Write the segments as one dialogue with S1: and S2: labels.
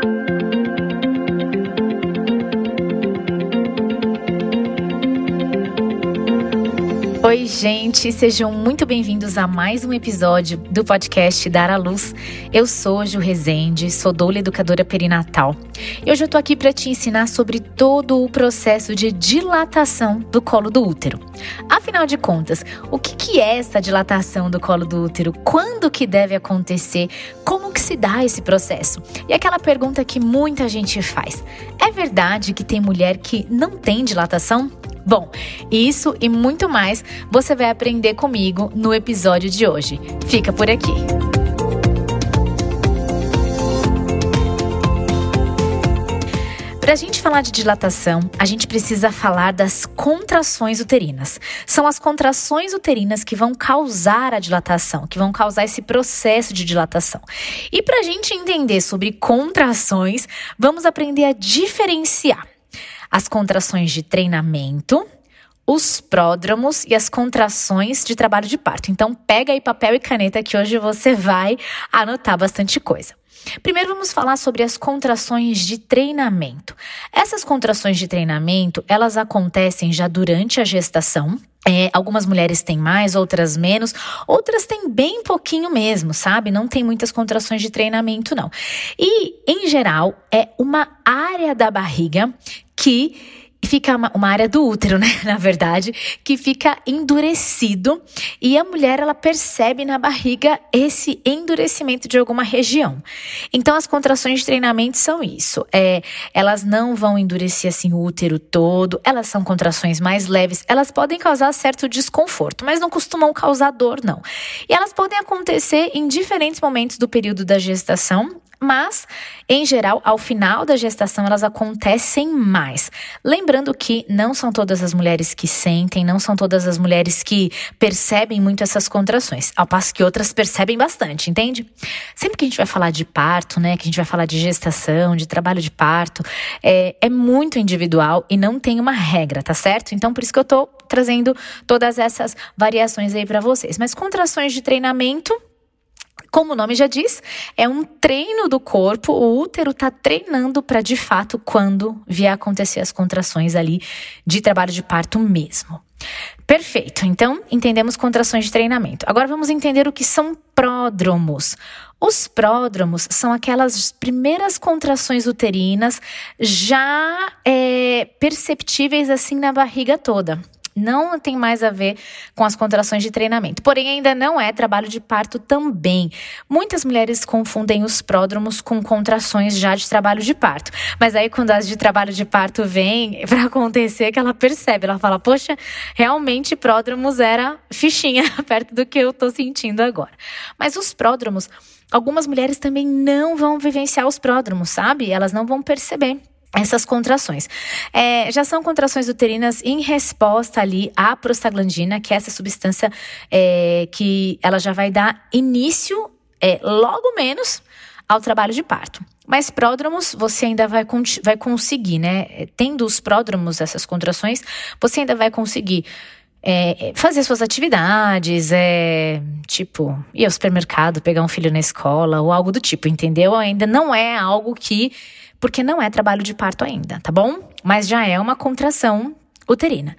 S1: Thank you. Oi, gente, sejam muito bem-vindos a mais um episódio do podcast Dar à Luz. Eu sou Ju Rezende, sou doula educadora perinatal. E hoje eu tô aqui para te ensinar sobre todo o processo de dilatação do colo do útero. Afinal de contas, o que, que é essa dilatação do colo do útero? Quando que deve acontecer? Como que se dá esse processo? E aquela pergunta que muita gente faz: é verdade que tem mulher que não tem dilatação? Bom, isso e muito mais você vai aprender comigo no episódio de hoje. Fica por aqui. Para a gente falar de dilatação, a gente precisa falar das contrações uterinas. São as contrações uterinas que vão causar a dilatação, que vão causar esse processo de dilatação. E para a gente entender sobre contrações, vamos aprender a diferenciar as contrações de treinamento, os pródromos e as contrações de trabalho de parto. Então, pega aí papel e caneta que hoje você vai anotar bastante coisa. Primeiro vamos falar sobre as contrações de treinamento. Essas contrações de treinamento, elas acontecem já durante a gestação, é, algumas mulheres têm mais, outras menos, outras têm bem pouquinho mesmo, sabe? Não tem muitas contrações de treinamento, não. E, em geral, é uma área da barriga que fica uma, uma, área do útero, né, na verdade, que fica endurecido e a mulher ela percebe na barriga esse endurecimento de alguma região. Então as contrações de treinamento são isso. É, elas não vão endurecer assim o útero todo, elas são contrações mais leves, elas podem causar certo desconforto, mas não costumam causar dor não. E elas podem acontecer em diferentes momentos do período da gestação mas, em geral, ao final da gestação, elas acontecem mais. Lembrando que não são todas as mulheres que sentem, não são todas as mulheres que percebem muito essas contrações, ao passo que outras percebem bastante, entende? Sempre que a gente vai falar de parto, né, que a gente vai falar de gestação, de trabalho de parto, é, é muito individual e não tem uma regra, tá certo? Então, por isso que eu tô trazendo todas essas variações aí para vocês. Mas contrações de treinamento como o nome já diz, é um treino do corpo, o útero está treinando para de fato quando vier acontecer as contrações ali de trabalho de parto mesmo. Perfeito, então entendemos contrações de treinamento. Agora vamos entender o que são pródromos. Os pródromos são aquelas primeiras contrações uterinas já é, perceptíveis assim na barriga toda não tem mais a ver com as contrações de treinamento. Porém, ainda não é trabalho de parto também. Muitas mulheres confundem os pródromos com contrações já de trabalho de parto. Mas aí, quando as de trabalho de parto vêm para acontecer, que ela percebe, ela fala: Poxa, realmente pródromos era fichinha perto do que eu tô sentindo agora. Mas os pródromos, algumas mulheres também não vão vivenciar os pródromos, sabe? Elas não vão perceber essas contrações. É, já são contrações uterinas em resposta ali à prostaglandina, que é essa substância é, que ela já vai dar início, é, logo menos, ao trabalho de parto. Mas pródromos você ainda vai, vai conseguir, né? Tendo os pródromos, essas contrações, você ainda vai conseguir é, fazer suas atividades, é, tipo, ir ao supermercado, pegar um filho na escola ou algo do tipo, entendeu? Ainda não é algo que porque não é trabalho de parto ainda, tá bom? Mas já é uma contração uterina.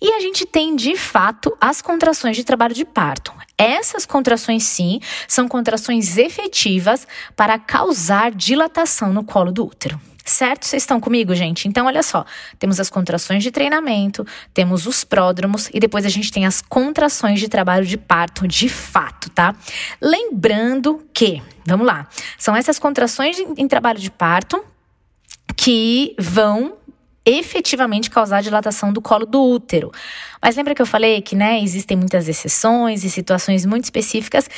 S1: E a gente tem, de fato, as contrações de trabalho de parto. Essas contrações, sim, são contrações efetivas para causar dilatação no colo do útero. Certo? Vocês estão comigo, gente? Então, olha só: temos as contrações de treinamento, temos os pródromos e depois a gente tem as contrações de trabalho de parto de fato, tá? Lembrando que, vamos lá, são essas contrações em trabalho de parto que vão efetivamente causar dilatação do colo do útero. Mas lembra que eu falei que, né, existem muitas exceções e situações muito específicas,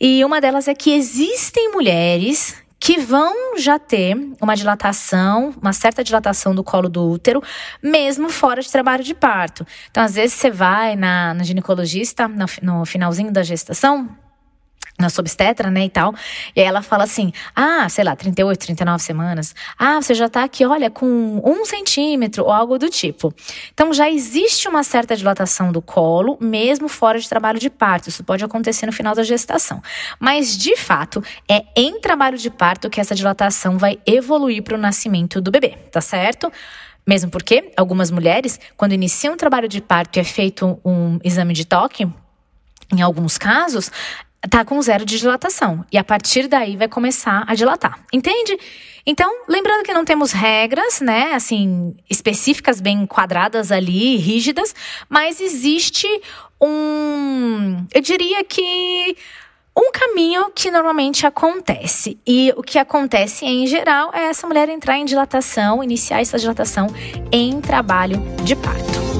S1: e uma delas é que existem mulheres que vão já ter uma dilatação, uma certa dilatação do colo do útero, mesmo fora de trabalho de parto. Então, às vezes você vai na, na ginecologista no, no finalzinho da gestação, nossa obstetra, né, e tal. E aí ela fala assim: ah, sei lá, 38, 39 semanas. Ah, você já tá aqui, olha, com um centímetro ou algo do tipo. Então já existe uma certa dilatação do colo, mesmo fora de trabalho de parto. Isso pode acontecer no final da gestação. Mas, de fato, é em trabalho de parto que essa dilatação vai evoluir para o nascimento do bebê, tá certo? Mesmo porque algumas mulheres, quando iniciam um trabalho de parto e é feito um exame de toque, em alguns casos, tá com zero de dilatação. E a partir daí vai começar a dilatar. Entende? Então, lembrando que não temos regras, né, assim, específicas bem quadradas ali, rígidas, mas existe um, eu diria que um caminho que normalmente acontece. E o que acontece em geral é essa mulher entrar em dilatação, iniciar essa dilatação em trabalho de parto.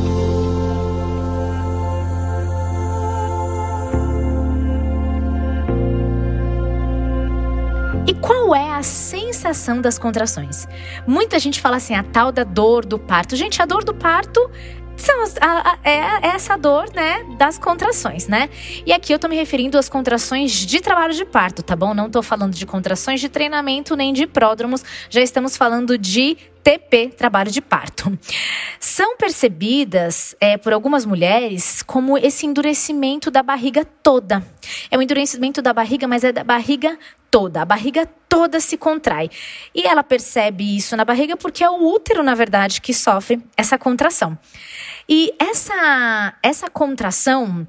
S1: E qual é a sensação das contrações? Muita gente fala assim, a tal da dor do parto. Gente, a dor do parto é essa dor, né, das contrações, né? E aqui eu tô me referindo às contrações de trabalho de parto, tá bom? Não tô falando de contrações de treinamento nem de pródromos, já estamos falando de TP, trabalho de parto. São percebidas é, por algumas mulheres como esse endurecimento da barriga toda. É um endurecimento da barriga, mas é da barriga toda. A barriga toda se contrai. E ela percebe isso na barriga porque é o útero, na verdade, que sofre essa contração. E essa, essa contração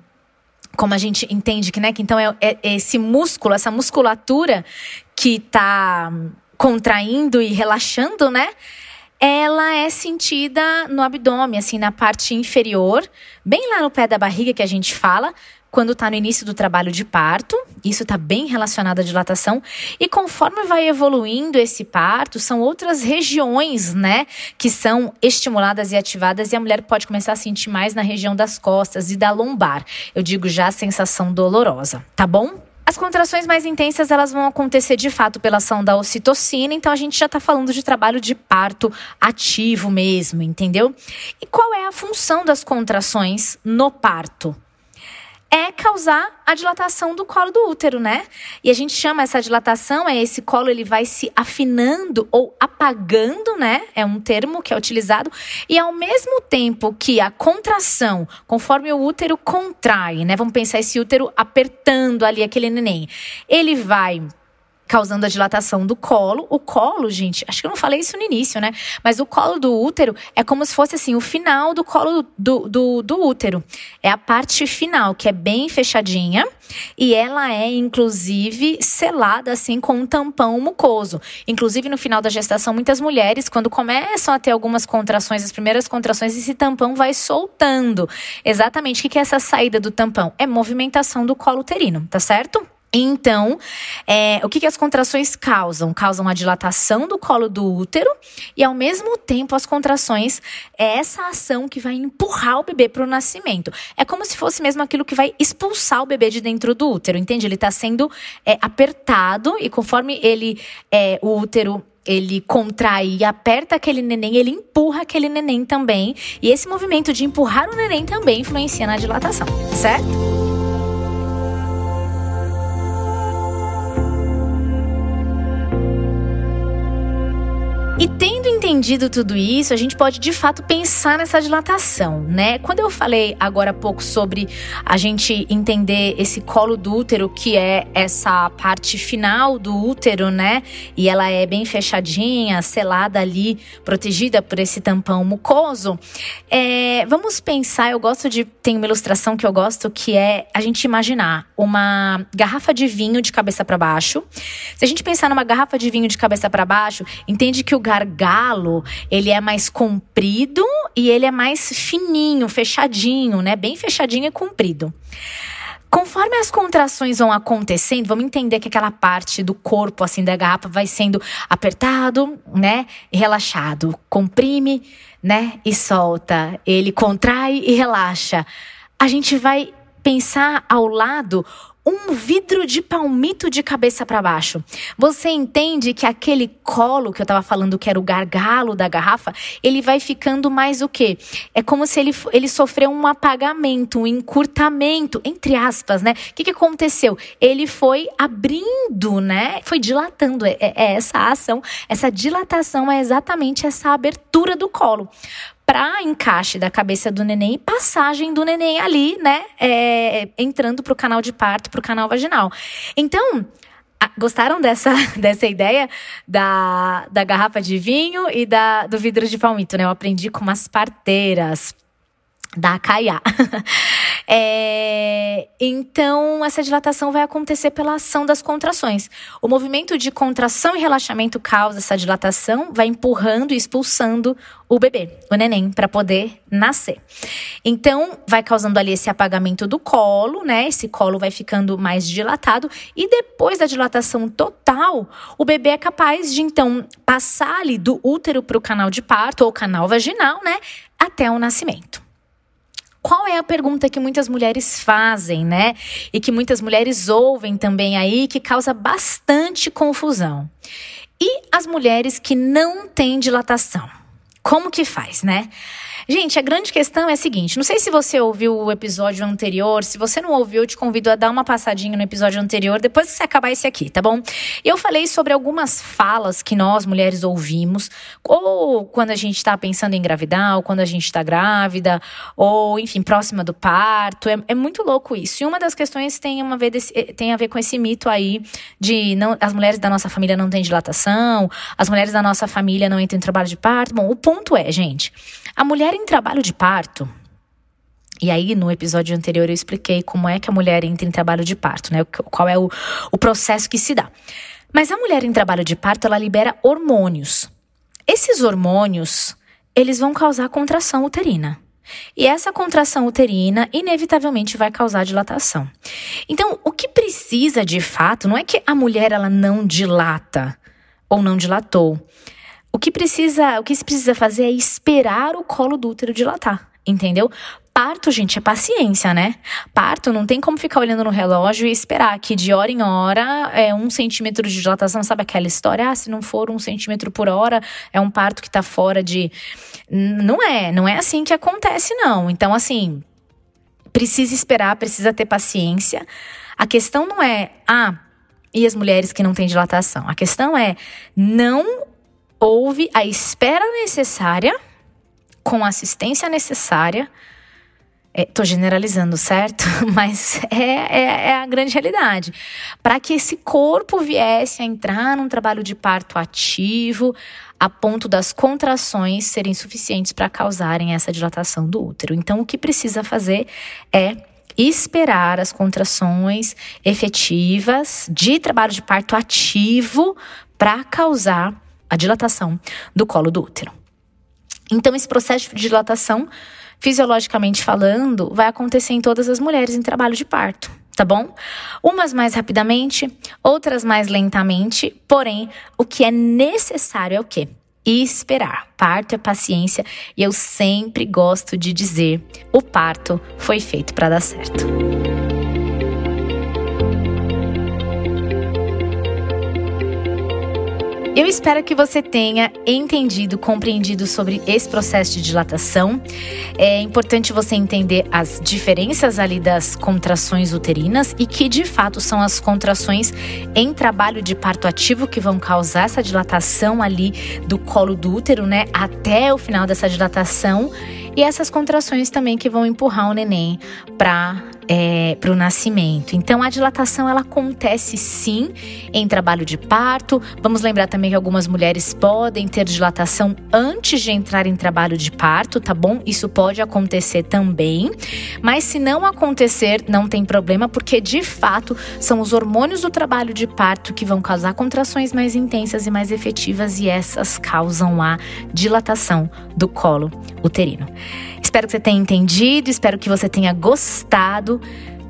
S1: como a gente entende que, né, que então é, é, esse músculo, essa musculatura que está contraindo e relaxando, né? ela é sentida no abdômen, assim, na parte inferior, bem lá no pé da barriga que a gente fala, quando está no início do trabalho de parto. Isso está bem relacionado à dilatação. E conforme vai evoluindo esse parto, são outras regiões, né, que são estimuladas e ativadas, e a mulher pode começar a sentir mais na região das costas e da lombar. Eu digo já a sensação dolorosa, tá bom? As contrações mais intensas elas vão acontecer de fato pela ação da ocitocina, então a gente já está falando de trabalho de parto ativo mesmo, entendeu? E qual é a função das contrações no parto? É causar a dilatação do colo do útero, né? E a gente chama essa dilatação, é esse colo ele vai se afinando ou apagando, né? É um termo que é utilizado. E ao mesmo tempo que a contração, conforme o útero contrai, né? Vamos pensar esse útero apertando ali aquele neném. Ele vai causando a dilatação do colo. O colo, gente, acho que eu não falei isso no início, né? Mas o colo do útero é como se fosse assim, o final do colo do, do, do útero. É a parte final, que é bem fechadinha. E ela é, inclusive, selada assim com um tampão mucoso. Inclusive, no final da gestação, muitas mulheres, quando começam a ter algumas contrações, as primeiras contrações, esse tampão vai soltando. Exatamente. O que é essa saída do tampão? É movimentação do colo uterino, tá certo? Então, é, o que, que as contrações causam? Causam a dilatação do colo do útero e, ao mesmo tempo, as contrações é essa ação que vai empurrar o bebê para o nascimento. É como se fosse mesmo aquilo que vai expulsar o bebê de dentro do útero, entende? Ele está sendo é, apertado e conforme ele, é, o útero ele contrai e aperta aquele neném, ele empurra aquele neném também. E esse movimento de empurrar o neném também influencia na dilatação, certo? Entendido tudo isso, a gente pode de fato pensar nessa dilatação, né? Quando eu falei agora há pouco sobre a gente entender esse colo do útero, que é essa parte final do útero, né? E ela é bem fechadinha, selada ali, protegida por esse tampão mucoso. É, vamos pensar, eu gosto de. Tem uma ilustração que eu gosto que é a gente imaginar uma garrafa de vinho de cabeça para baixo. Se a gente pensar numa garrafa de vinho de cabeça para baixo, entende que o gargalo, ele é mais comprido e ele é mais fininho, fechadinho, né? Bem fechadinho e comprido. Conforme as contrações vão acontecendo, vamos entender que aquela parte do corpo assim da garrafa vai sendo apertado, né, e relaxado, comprime, né, e solta. Ele contrai e relaxa. A gente vai pensar ao lado um vidro de palmito de cabeça para baixo. Você entende que aquele colo que eu estava falando que era o gargalo da garrafa, ele vai ficando mais o quê? É como se ele, ele sofreu um apagamento, um encurtamento, entre aspas, né? O que, que aconteceu? Ele foi abrindo, né? Foi dilatando. É, é essa ação, essa dilatação é exatamente essa abertura do colo para encaixe da cabeça do neném e passagem do neném ali, né? É, entrando para o canal de parto, para o canal vaginal. Então, gostaram dessa, dessa ideia da, da garrafa de vinho e da, do vidro de palmito, né? Eu aprendi com umas parteiras da Caiá. É, então, essa dilatação vai acontecer pela ação das contrações. O movimento de contração e relaxamento causa essa dilatação, vai empurrando e expulsando o bebê, o neném, para poder nascer. Então, vai causando ali esse apagamento do colo, né? Esse colo vai ficando mais dilatado e depois da dilatação total, o bebê é capaz de então passar ali do útero para o canal de parto ou canal vaginal, né? Até o nascimento. Qual é a pergunta que muitas mulheres fazem, né? E que muitas mulheres ouvem também aí, que causa bastante confusão. E as mulheres que não têm dilatação? Como que faz, né? Gente, a grande questão é a seguinte: não sei se você ouviu o episódio anterior. Se você não ouviu, eu te convido a dar uma passadinha no episódio anterior, depois que você acabar esse aqui, tá bom? Eu falei sobre algumas falas que nós, mulheres, ouvimos, ou quando a gente tá pensando em engravidar, ou quando a gente tá grávida, ou, enfim, próxima do parto. É, é muito louco isso. E uma das questões tem, uma vez desse, eh, tem a ver com esse mito aí de não, as mulheres da nossa família não têm dilatação, as mulheres da nossa família não entram em trabalho de parto. Bom, o ponto é, gente, a mulher em trabalho de parto, e aí, no episódio anterior, eu expliquei como é que a mulher entra em trabalho de parto, né? Qual é o, o processo que se dá. Mas a mulher em trabalho de parto, ela libera hormônios. Esses hormônios, eles vão causar contração uterina. E essa contração uterina, inevitavelmente, vai causar dilatação. Então, o que precisa de fato não é que a mulher ela não dilata ou não dilatou. O que precisa, o que se precisa fazer é esperar o colo do útero dilatar, entendeu? Parto, gente, é paciência, né? Parto não tem como ficar olhando no relógio e esperar que de hora em hora é um centímetro de dilatação, sabe aquela história? Ah, se não for um centímetro por hora, é um parto que tá fora de. Não é, não é assim que acontece, não. Então, assim, precisa esperar, precisa ter paciência. A questão não é, ah, e as mulheres que não têm dilatação? A questão é não houve a espera necessária, com a assistência necessária. Estou é, generalizando, certo? Mas é, é, é a grande realidade. Para que esse corpo viesse a entrar num trabalho de parto ativo, a ponto das contrações serem suficientes para causarem essa dilatação do útero. Então, o que precisa fazer é esperar as contrações efetivas de trabalho de parto ativo para causar a dilatação do colo do útero. Então, esse processo de dilatação, fisiologicamente falando, vai acontecer em todas as mulheres em trabalho de parto, tá bom? Umas mais rapidamente, outras mais lentamente, porém, o que é necessário é o quê? esperar. Parto é paciência e eu sempre gosto de dizer: o parto foi feito para dar certo. Eu espero que você tenha entendido, compreendido sobre esse processo de dilatação. É importante você entender as diferenças ali das contrações uterinas e que de fato são as contrações em trabalho de parto ativo que vão causar essa dilatação ali do colo do útero, né, até o final dessa dilatação e essas contrações também que vão empurrar o neném para é, para o nascimento. Então, a dilatação ela acontece sim em trabalho de parto. Vamos lembrar também que algumas mulheres podem ter dilatação antes de entrar em trabalho de parto, tá bom? Isso pode acontecer também. Mas se não acontecer, não tem problema, porque de fato são os hormônios do trabalho de parto que vão causar contrações mais intensas e mais efetivas e essas causam a dilatação do colo uterino. Espero que você tenha entendido, espero que você tenha gostado.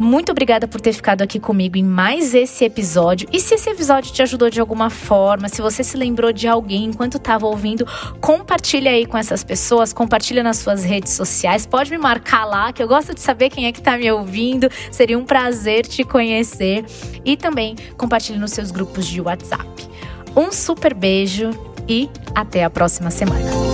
S1: Muito obrigada por ter ficado aqui comigo em mais esse episódio. E se esse episódio te ajudou de alguma forma, se você se lembrou de alguém enquanto estava ouvindo, compartilha aí com essas pessoas, compartilha nas suas redes sociais. Pode me marcar lá, que eu gosto de saber quem é que está me ouvindo. Seria um prazer te conhecer. E também compartilhe nos seus grupos de WhatsApp. Um super beijo e até a próxima semana.